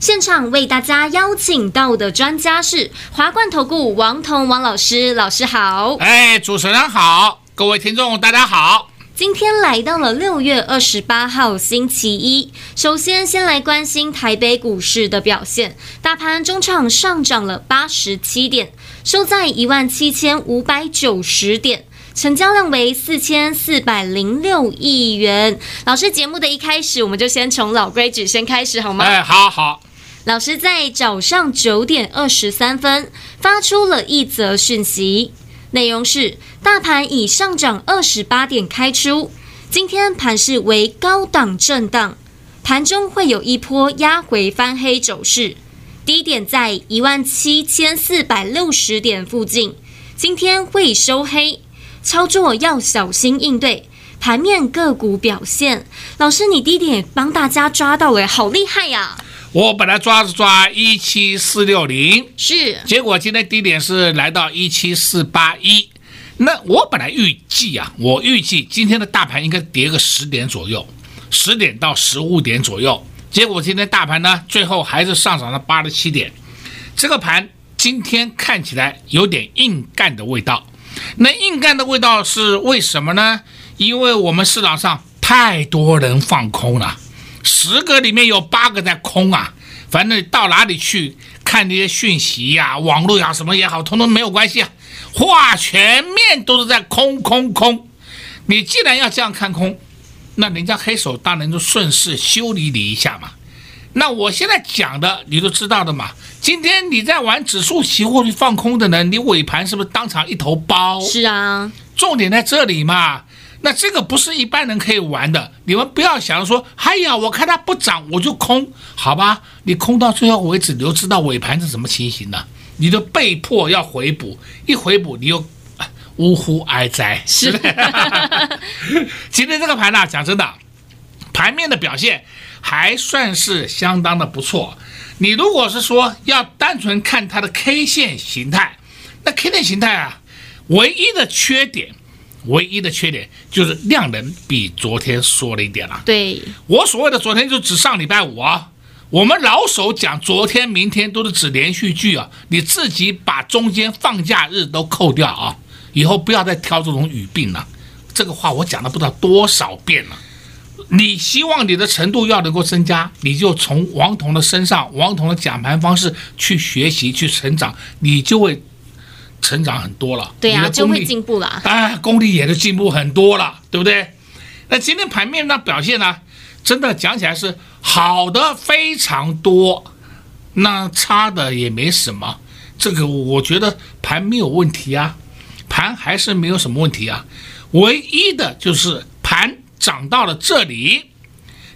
现场为大家邀请到的专家是华冠投顾王彤王老师，老师好。哎，主持人好，各位听众大家好。今天来到了六月二十八号星期一，首先先来关心台北股市的表现，大盘中场上涨了八十七点，收在一万七千五百九十点，成交量为四千四百零六亿元。老师，节目的一开始，我们就先从老规矩先开始好吗？哎，好好。老师在早上九点二十三分发出了一则讯息。内容是：大盘已上涨二十八点开出，今天盘势为高档震荡，盘中会有一波压回翻黑走势，低点在一万七千四百六十点附近，今天会收黑，操作要小心应对。盘面个股表现，老师你低点帮大家抓到了，好厉害呀！我本来抓是抓一七四六零，是，结果今天低点是来到一七四八一。那我本来预计啊，我预计今天的大盘应该跌个十点左右，十点到十五点左右。结果今天大盘呢，最后还是上涨了八十七点。这个盘今天看起来有点硬干的味道。那硬干的味道是为什么呢？因为我们市场上太多人放空了。十个里面有八个在空啊，反正到哪里去看那些讯息呀、网络呀、什么也好，通通没有关系啊。话全面都是在空空空。你既然要这样看空，那人家黑手当然就顺势修理你一下嘛。那我现在讲的你都知道的嘛。今天你在玩指数期货去放空的呢，你尾盘是不是当场一头包？是啊，重点在这里嘛。那这个不是一般人可以玩的，你们不要想说，哎呀，我看它不涨我就空，好吧？你空到最后为止，你就知道尾盘是什么情形了，你就被迫要回补，一回补你又呜呼哀哉，是的。今天这个盘呢，讲真的，盘面的表现还算是相当的不错。你如果是说要单纯看它的 K 线形态，那 K 线形态啊，唯一的缺点。唯一的缺点就是量能比昨天缩了一点了。对，我所谓的昨天就指上礼拜五啊。我们老手讲昨天、明天都是指连续剧啊。你自己把中间放假日都扣掉啊，以后不要再挑这种语病了。这个话我讲了不知道多少遍了。你希望你的程度要能够增加，你就从王彤的身上、王彤的讲盘方式去学习、去成长，你就会。成长很多了，对呀、啊，就会进步了。哎，功力也就进步很多了，对不对？那今天盘面的表现呢，真的讲起来是好的非常多，那差的也没什么。这个我觉得盘没有问题啊，盘还是没有什么问题啊。唯一的就是盘涨到了这里，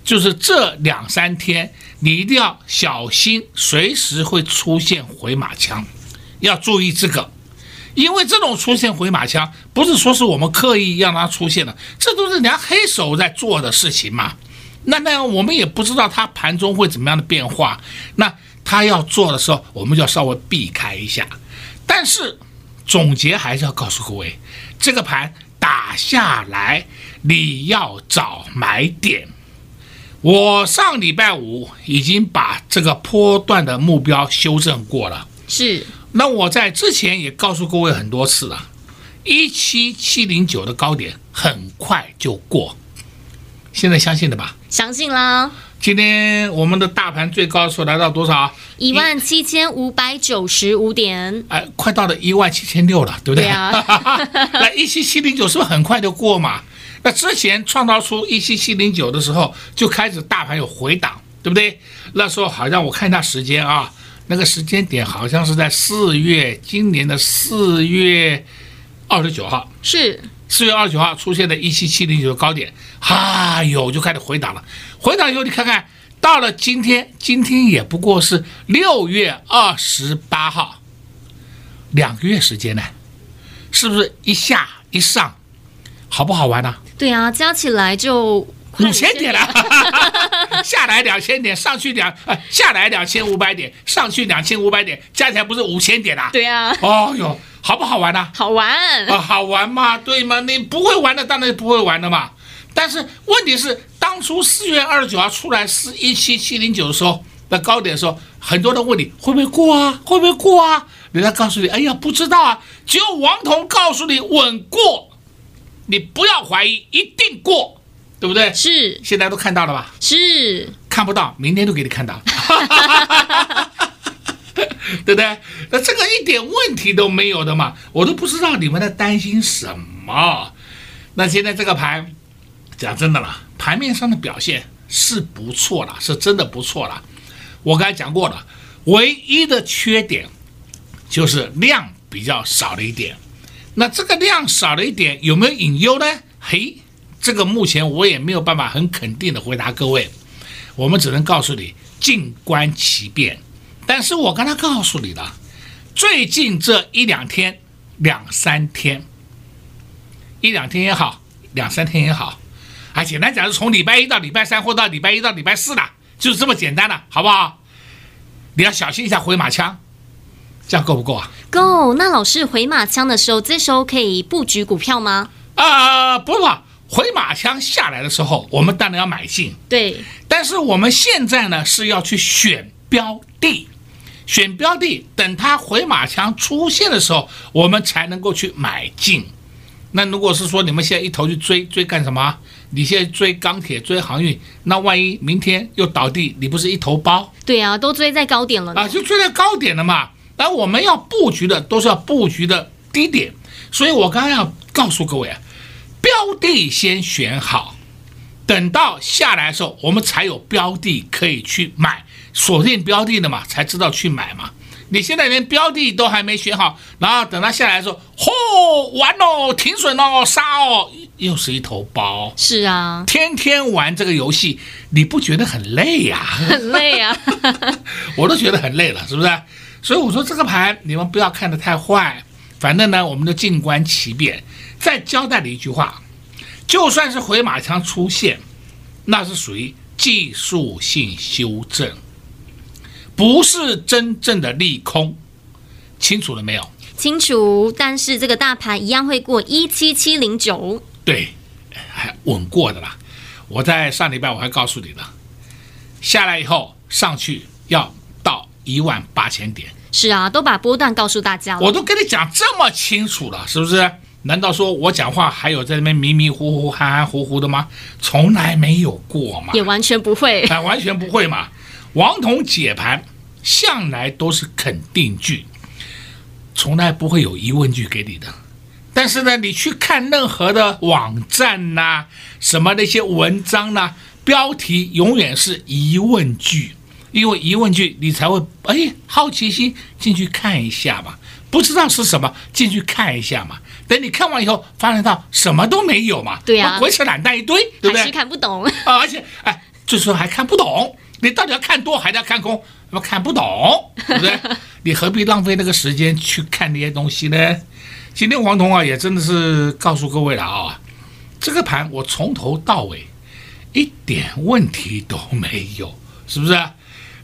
就是这两三天你一定要小心，随时会出现回马枪，要注意这个。因为这种出现回马枪，不是说是我们刻意让它出现的，这都是人家黑手在做的事情嘛。那那样我们也不知道它盘中会怎么样的变化。那它要做的时候，我们就要稍微避开一下。但是总结还是要告诉各位，这个盘打下来，你要找买点。我上礼拜五已经把这个波段的目标修正过了。是。那我在之前也告诉各位很多次了，一七七零九的高点很快就过，现在相信了吧？相信啦。今天我们的大盘最高处来到多少？一万七千五百九十五点。哎，快到了一万七千六了，对不对？对啊。那一七七零九是不是很快就过嘛？那之前创造出一七七零九的时候，就开始大盘有回档，对不对？那时候好像我看一下时间啊。那个时间点好像是在四月，今年的四月二十九号，是四月二十九号出现的一七七零九的高点，哈哟就开始回档了。回档以后，你看看到了今天，今天也不过是六月二十八号，两个月时间呢，是不是一下一上，好不好玩呢？对啊，加起来就五千点了，下来两千点，上去两呃，下来两千五百点，上去两千五百点，加起来不是五千点啦？对啊。哦哟，好不好玩呢？好玩啊，好玩嘛，对吗？你不会玩的，当然不会玩的嘛。但是问题是，当初四月二十九号出来是一七七零九的时候那高点的时候，很多人问你会不会过啊？会不会过啊？人家告诉你，哎呀，不知道啊。只有王彤告诉你稳过，你不要怀疑，一定过，对不对？是。现在都看到了吧？是。看不到，明天都给你看到，对不对？那这个一点问题都没有的嘛，我都不知道你们在担心什么。那现在这个盘。讲真的了，盘面上的表现是不错了，是真的不错了。我刚才讲过了，唯一的缺点就是量比较少了一点。那这个量少了一点，有没有隐忧呢？嘿，这个目前我也没有办法很肯定的回答各位。我们只能告诉你，静观其变。但是我刚才告诉你了，最近这一两天、两三天，一两天也好，两三天也好。啊，简单讲是从礼拜一到礼拜三，或到礼拜一到礼拜四的，就是这么简单的，好不好？你要小心一下回马枪，这样够不够啊？够。那老师回马枪的时候，这时候可以布局股票吗？啊、呃，不不，回马枪下来的时候，我们当然要买进。对。但是我们现在呢是要去选标的，选标的，等它回马枪出现的时候，我们才能够去买进。那如果是说你们现在一头去追追干什么？你现在追钢铁、追航运，那万一明天又倒地，你不是一头包？对啊，都追在高点了啊，就追在高点了嘛。而我们要布局的都是要布局的低点，所以我刚刚要告诉各位啊，标的先选好，等到下来的时候，我们才有标的可以去买，锁定标的的嘛，才知道去买嘛。你现在连标的都还没选好，然后等它下来的时候，嚯，完喽，停损喽，杀哦，又是一头包。是啊，天天玩这个游戏，你不觉得很累呀？很累啊，我都觉得很累了，是不是？所以我说这个盘你们不要看得太坏，反正呢，我们就静观其变。再交代你一句话，就算是回马枪出现，那是属于技术性修正。不是真正的利空，清楚了没有？清楚，但是这个大盘一样会过一七七零九，对，还稳过的啦。我在上礼拜我还告诉你了，下来以后上去要到一万八千点。是啊，都把波段告诉大家了。我都跟你讲这么清楚了，是不是？难道说我讲话还有在那边迷迷糊糊、含含糊糊的吗？从来没有过嘛，也完全不会，啊，完全不会嘛。王彤解盘向来都是肯定句，从来不会有疑问句给你的。但是呢，你去看任何的网站呐、啊，什么那些文章呐、啊，标题永远是疑问句，因为疑问句你才会哎好奇心进去看一下嘛，不知道是什么进去看一下嘛。等你看完以后，发现到什么都没有嘛，对呀，鬼扯懒蛋一堆，对不对？还是看不懂啊，而且哎，最终还看不懂。你到底要看多还是要看空？我看不懂，对不对？你何必浪费那个时间去看那些东西呢？今天黄铜啊，也真的是告诉各位了啊，这个盘我从头到尾一点问题都没有，是不是？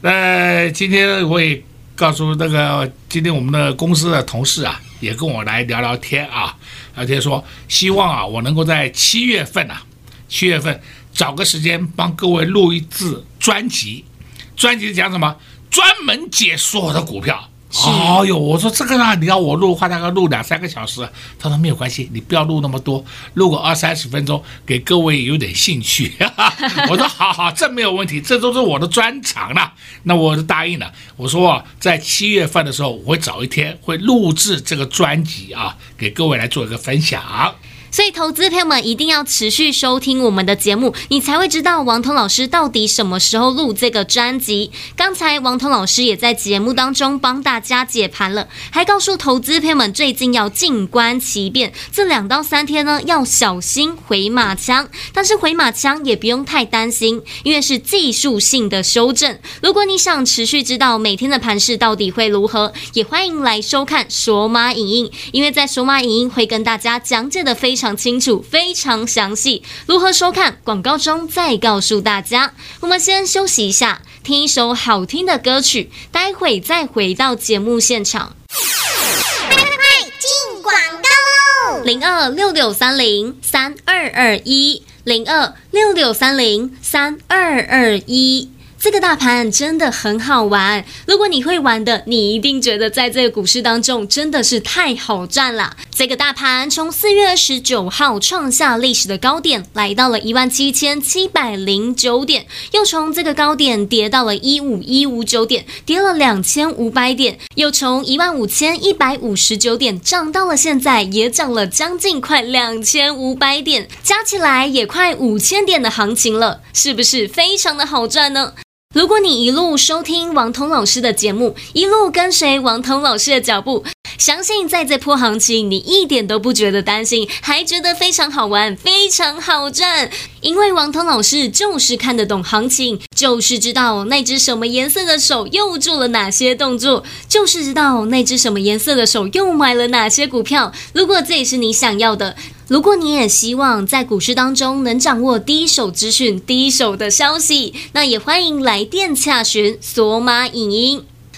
那，今天我也告诉那个，今天我们的公司的同事啊，也跟我来聊聊天啊，聊天说希望啊，我能够在七月份啊，七月份。找个时间帮各位录一次专辑，专辑讲什么？专门解说我的股票。哦哟，我说这个呢，你要我录的话，大概录两三个小时。他说没有关系，你不要录那么多，录个二三十分钟，给各位有点兴趣。我说好好，这没有问题，这都是我的专长了。那我就答应了。我说在七月份的时候，我会找一天会录制这个专辑啊，给各位来做一个分享。所以，投资朋友们一定要持续收听我们的节目，你才会知道王彤老师到底什么时候录这个专辑。刚才王彤老师也在节目当中帮大家解盘了，还告诉投资朋友们最近要静观其变，这两到三天呢要小心回马枪。但是回马枪也不用太担心，因为是技术性的修正。如果你想持续知道每天的盘势到底会如何，也欢迎来收看索马影音，因为在索马影音会跟大家讲解的非常。非常清楚，非常详细。如何收看？广告中再告诉大家。我们先休息一下，听一首好听的歌曲，待会再回到节目现场。快快快，进广告喽！零二六六三零三二二一，零二六六三零三二二一。这个大盘真的很好玩，如果你会玩的，你一定觉得在这个股市当中真的是太好赚了。这个大盘从四月二十九号创下历史的高点，来到了一万七千七百零九点，又从这个高点跌到了一五一五九点，跌了两千五百点，又从一万五千一百五十九点涨到了现在，也涨了将近快两千五百点，加起来也快五千点的行情了，是不是非常的好赚呢？如果你一路收听王彤老师的节目，一路跟随王彤老师的脚步，相信在这波行情，你一点都不觉得担心，还觉得非常好玩，非常好赚。因为王彤老师就是看得懂行情，就是知道那只什么颜色的手又做了哪些动作，就是知道那只什么颜色的手又买了哪些股票。如果这也是你想要的。如果你也希望在股市当中能掌握第一手资讯、第一手的消息，那也欢迎来电洽询索马影音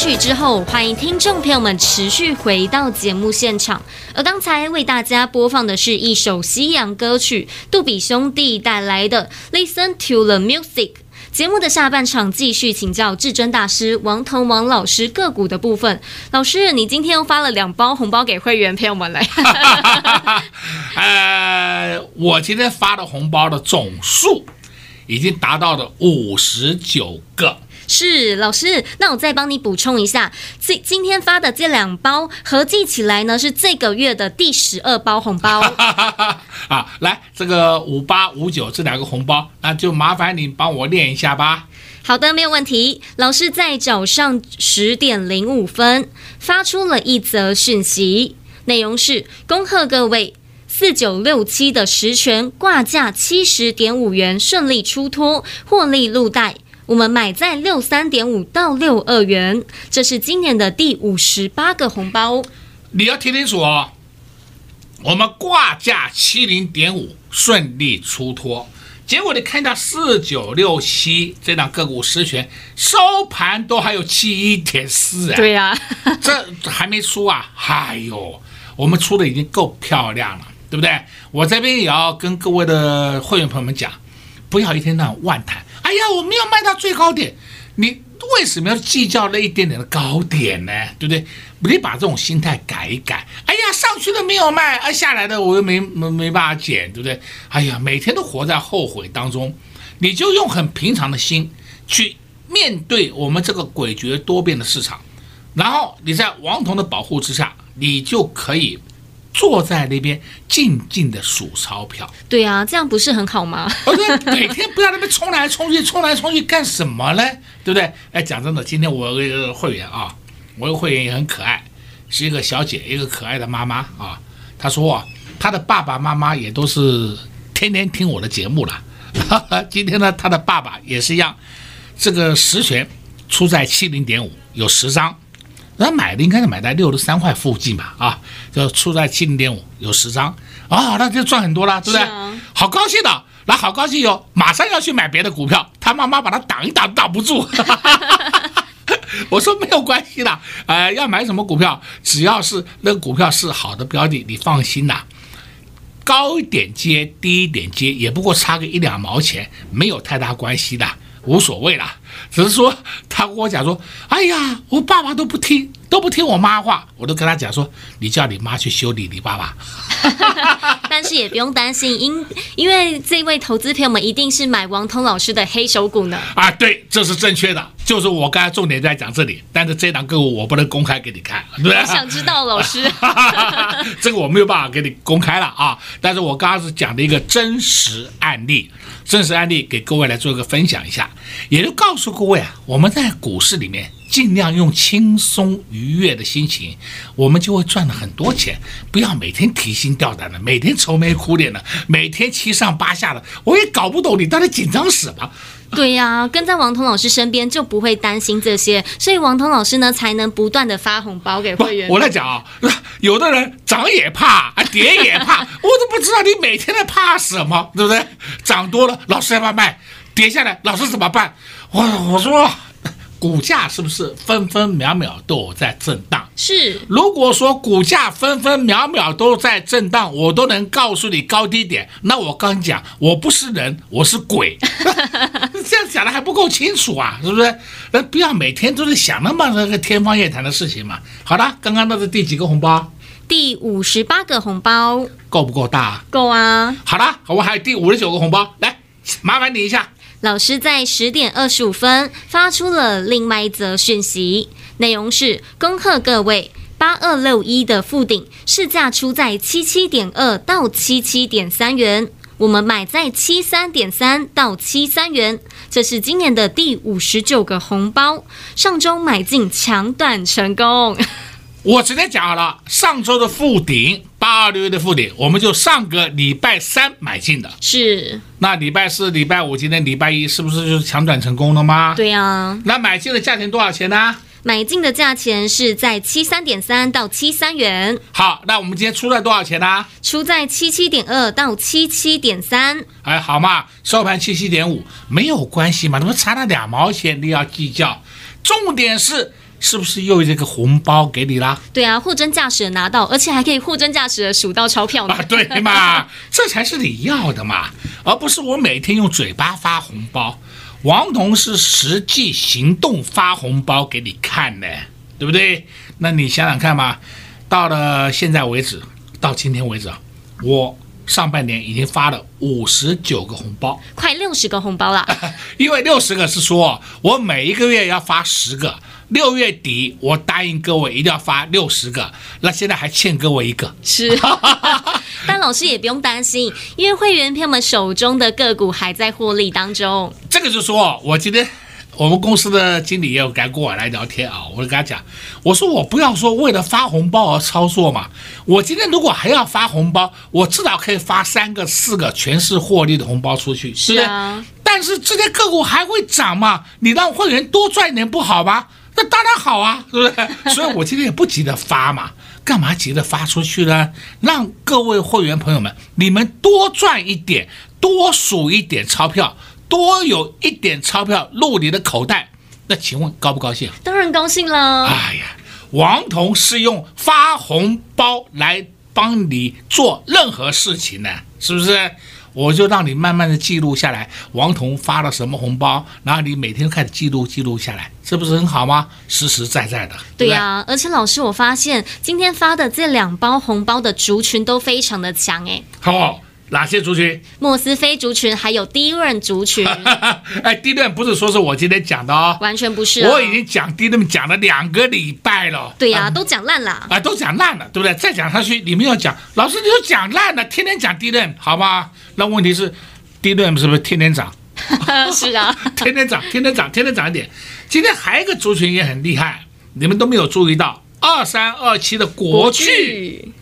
曲之后，欢迎听众朋友们持续回到节目现场。而刚才为大家播放的是一首西洋歌曲，杜比兄弟带来的《Listen to the Music》。节目的下半场继续请教至尊大师王腾王老师个股的部分。老师，你今天又发了两包红包给会员朋友们来。呃，我今天发的红包的总数已经达到了五十九个。是老师，那我再帮你补充一下，今今天发的这两包合计起来呢，是这个月的第十二包红包。啊，来这个五八五九这两个红包，那就麻烦你帮我念一下吧。好的，没有问题。老师在早上十点零五分发出了一则讯息，内容是：恭贺各位四九六七的十权挂价七十点五元顺利出脱，获利入袋。我们买在六三点五到六二元，这是今年的第五十八个红包。你要听清楚哦，我们挂价七零点五顺利出脱，结果你看到四九六七这档个股实权收盘都还有七一点四啊。对呀，这还没出啊！哎呦，我们出的已经够漂亮了，对不对？我这边也要跟各位的会员朋友们讲，不要一天到晚万谈。哎呀，我没有卖到最高点，你为什么要计较那一点点的高点呢？对不对？你把这种心态改一改。哎呀，上去的没有卖，啊，下来的我又没没没办法减，对不对？哎呀，每天都活在后悔当中，你就用很平常的心去面对我们这个诡谲多变的市场，然后你在王彤的保护之下，你就可以。坐在那边静静的数钞票，对啊，这样不是很好吗？哦，对，每天不要那边冲来冲去，冲来冲去干什么呢？对不对？哎，讲真的，今天我有一个会员啊，我有个会员也很可爱，是一个小姐，一个可爱的妈妈啊。她说啊，她的爸爸妈妈也都是天天听我的节目了。今天呢，她的爸爸也是一样，这个十銓出在七零点五，有十张。他买的应该是买在六十三块附近吧，啊，就出在七零点五，有十张，啊，那就赚很多了，对不对？啊、好高兴的，那好高兴哟，马上要去买别的股票，他妈妈把他挡一挡，挡不住。我说没有关系的，呃，要买什么股票，只要是那个股票是好的标的，你放心呐，高一点接，低一点接，也不过差个一两毛钱，没有太大关系的。无所谓啦，只是说他跟我讲说，哎呀，我爸爸都不听，都不听我妈话，我都跟他讲说，你叫你妈去修理你爸爸。但是也不用担心，因因为这位投资朋友们一定是买王通老师的黑手股呢。啊，对，这是正确的，就是我刚才重点在讲这里，但是这档个股我不能公开给你看，对吧？我想知道老师，这个我没有办法给你公开了啊，但是我刚刚是讲的一个真实案例。真实案例给各位来做一个分享一下，也就告诉各位啊，我们在股市里面尽量用轻松愉悦的心情，我们就会赚了很多钱。不要每天提心吊胆的，每天愁眉苦脸的，每天七上八下的，我也搞不懂你到底紧张什么。对呀、啊，跟在王彤老师身边就不会担心这些，所以王彤老师呢才能不断的发红包给会员。我在讲啊，有的人涨也怕，啊跌也怕，我都不知道你每天在怕什么，对不对？涨多了，老师要不要卖？跌下来，老师怎么办？我我说。股价是不是分分秒秒都有在震荡？是。如果说股价分分秒秒都在震荡，我都能告诉你高低点，那我刚讲，我不是人，我是鬼。这样讲的还不够清楚啊，是不是？那不要每天都是想那么那个天方夜谭的事情嘛。好了，刚刚那是第几个红包？第五十八个红包。够不够大？够啊。好了，我还有第五十九个红包，来，麻烦你一下。老师在十点二十五分发出了另外一则讯息，内容是：恭贺各位八二六一的富鼎市价出在七七点二到七七点三元，我们买在七三点三到七三元，这是今年的第五十九个红包，上周买进抢短成功。我直接讲好了，上周的富鼎八二六一的富鼎，我们就上个礼拜三买进的。是。那礼拜四、礼拜五，今天礼拜一，是不是就是抢转成功了吗？对呀、啊。那买进的价钱多少钱呢？买进的价钱是在七三点三到七三元。好，那我们今天出在多少钱呢？出在七七点二到七七点三。哎，好嘛，收盘七七点五，没有关系嘛，怎么差了两毛钱？你要计较。重点是。是不是又有这个红包给你啦？对啊，货真价实的拿到，而且还可以货真价实的数到钞票呢。啊，对嘛，这才是你要的嘛，而不是我每天用嘴巴发红包。王彤是实际行动发红包给你看呢，对不对？那你想想看嘛，到了现在为止，到今天为止啊，我上半年已经发了五十九个红包，快六十个红包了。因为六十个是说我每一个月要发十个。六月底，我答应各位一定要发六十个，那现在还欠各位一个。是，但老师也不用担心，因为会员朋友们手中的个股还在获利当中。这个就说我今天我们公司的经理也有跟过来聊天啊，我就跟他讲，我说我不要说为了发红包而操作嘛，我今天如果还要发红包，我至少可以发三个、四个全是获利的红包出去，是啊。但是这些个股还会涨嘛？你让会员多赚一点不好吗？那当然好啊，对不对？所以我今天也不急着发嘛，干嘛急着发出去呢？让各位会员朋友们，你们多赚一点，多数一点钞票，多有一点钞票入你的口袋，那请问高不高兴？当然高兴了。哎呀，王彤是用发红包来帮你做任何事情的，是不是？我就让你慢慢的记录下来，王彤发了什么红包，然后你每天开始记录记录下来，这不是很好吗？实实在在的。对呀、啊，而且老师，我发现今天发的这两包红包的族群都非常的强哎。好。哪些族群？莫斯菲族群，还有低润族群。哎，低润不是说是我今天讲的哦，完全不是、哦。我已经讲低润讲了两个礼拜了。对呀、啊嗯，都讲烂了。啊、哎，都讲烂了，对不对？再讲下去，你们要讲，老师你都讲烂了，天天讲低润，好吗？那问题是，低润是不是天天涨？是啊，天天涨，天天涨，天天涨一点。今天还有一个族群也很厉害，你们都没有注意到，二三二七的国巨。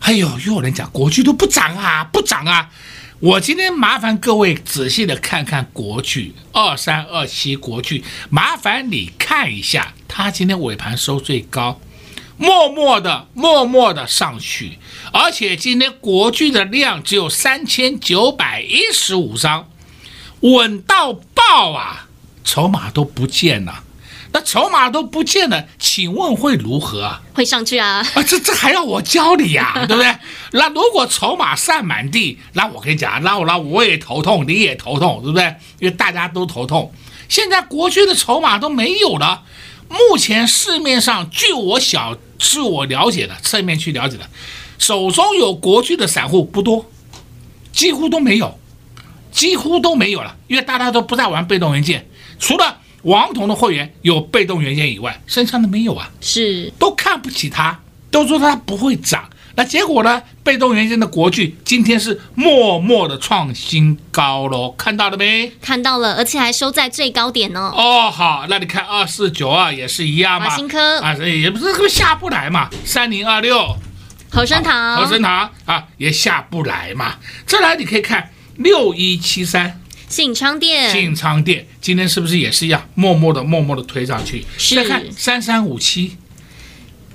哎呦，又有人讲国剧都不涨啊，不涨啊！我今天麻烦各位仔细的看看国剧二三二七国剧，麻烦你看一下，它今天尾盘收最高，默默的默默的上去，而且今天国剧的量只有三千九百一十五张，稳到爆啊，筹码都不见了。那筹码都不见了，请问会如何？会上去啊！啊，这这还要我教你呀、啊，对不对？那如果筹码散满地，那我跟你讲，那我那我也头痛，你也头痛，对不对？因为大家都头痛。现在国军的筹码都没有了。目前市面上，据我小，据我了解的，侧面去了解的，手中有国军的散户不多，几乎都没有，几乎都没有了，因为大家都不再玩被动元件，除了。王彤的会员有被动元件以外，剩下的没有啊，是都看不起它，都说它不会涨。那结果呢？被动元件的国巨今天是默默的创新高喽，看到了没？看到了，而且还收在最高点呢。哦，好，那你看二四九二也是一样嘛，华新科啊，也不是这个下不来嘛，三零二六，和生堂，和生堂啊，也下不来嘛。再来，你可以看六一七三。信昌电，信昌电今天是不是也是一样，默默的、默默的推上去？是。再看三三五七，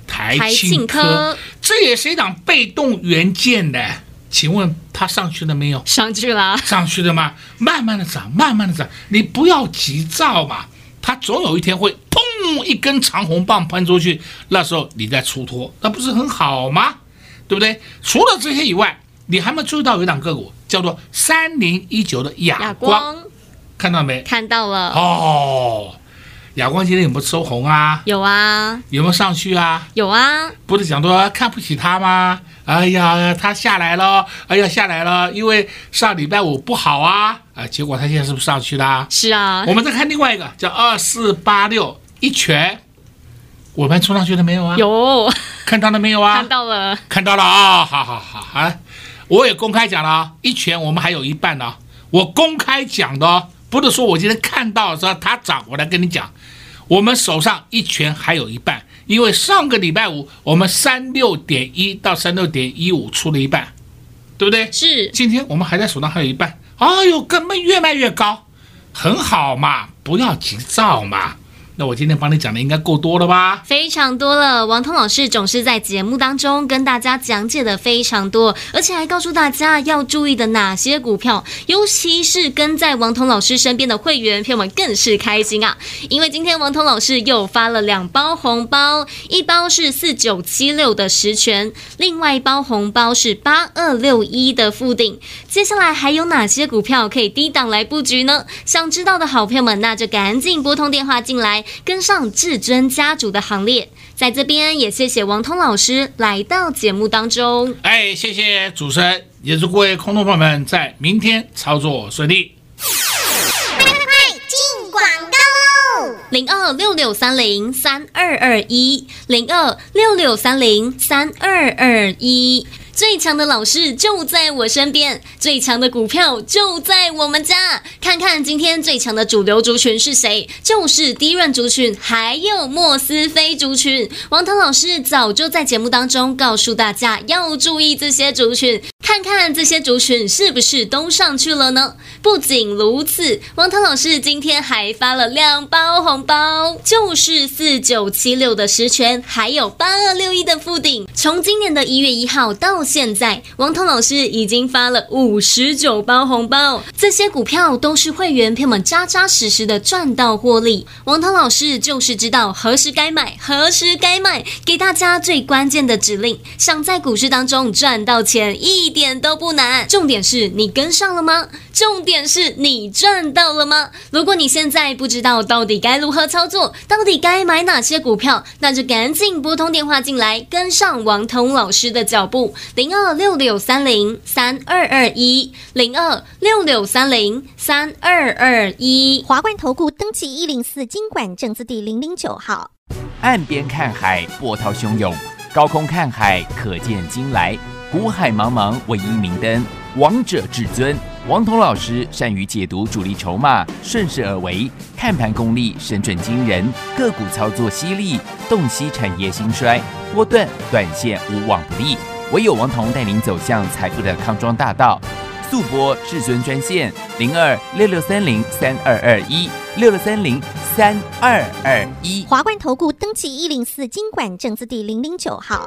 台庆科，这也是一档被动元件的，请问它上去了没有？上去了，上去了吗？慢慢的涨，慢慢的涨，你不要急躁嘛，它总有一天会砰一根长红棒喷出去，那时候你再出脱，那不是很好吗？对不对？除了这些以外。你还没注意到有一档个股叫做三零一九的哑光，看到没？看到了。哦，哑光今天有没有收红啊？有啊。有没有上去啊？有啊。不是讲说看不起他吗？哎呀，他下来了，哎呀下来了，因为上礼拜五不好啊，啊，结果他现在是不是上去了？是啊。我们再看另外一个叫二四八六一拳，我们冲上去了没有啊？有。看到了没有啊？看到了。看到了啊！好好好啊。我也公开讲了，一拳我们还有一半呢。我公开讲的，不是说我今天看到说它涨，我来跟你讲，我们手上一拳还有一半，因为上个礼拜五我们三六点一到三六点一五出了一半，对不对？是。今天我们还在手上还有一半，哎呦，根本越卖越高，很好嘛，不要急躁嘛，那我今天帮你讲的应该够多了吧？非常多了。王通老师总是在节目当中跟大家讲解的非常多，而且还告诉大家要注意的哪些股票，尤其是跟在王通老师身边的会员朋友们更是开心啊！因为今天王通老师又发了两包红包，一包是四九七六的十权，另外一包红包是八二六一的富鼎。接下来还有哪些股票可以低档来布局呢？想知道的好朋友们，那就赶紧拨通电话进来。跟上至尊家族的行列，在这边也谢谢王通老师来到节目当中。哎，谢谢主持人，也祝各位空头朋友们在明天操作顺利。快进广告喽！零二六六三零三二二一，零二六六三零三二二一。最强的老师就在我身边，最强的股票就在我们家。看看今天最强的主流族群是谁？就是低润族群，还有莫斯菲族群。王腾老师早就在节目当中告诉大家要注意这些族群，看看这些族群是不是都上去了呢？不仅如此，王涛老师今天还发了两包红包，就是四九七六的十銓，还有八二六一的富鼎。从今年的一月一号到现在，王涛老师已经发了五十九包红包，这些股票都是会员朋友们扎扎实实的赚到获利。王涛老师就是知道何时该买，何时该卖，给大家最关键的指令。想在股市当中赚到钱，一点都不难。重点是你跟上了吗？重点是你赚到了吗？如果你现在不知道到底该如何操作，到底该买哪些股票，那就赶紧拨通电话进来，跟上王彤老师的脚步。零二六六三零三二二一，零二六六三零三二二一。华冠投顾登记一零四经管证字第零零九号。岸边看海，波涛汹涌；高空看海，可见金来。股海茫茫，唯一明灯。王者至尊，王彤老师善于解读主力筹码，顺势而为，看盘功力神准惊人，个股操作犀利，洞悉产业兴衰，波段短线无往不利。唯有王彤带领走向财富的康庄大道，速播至尊专线零二六六三零三二二一六六三零三二二一。华冠投顾登记一零四金管证字第零零九号。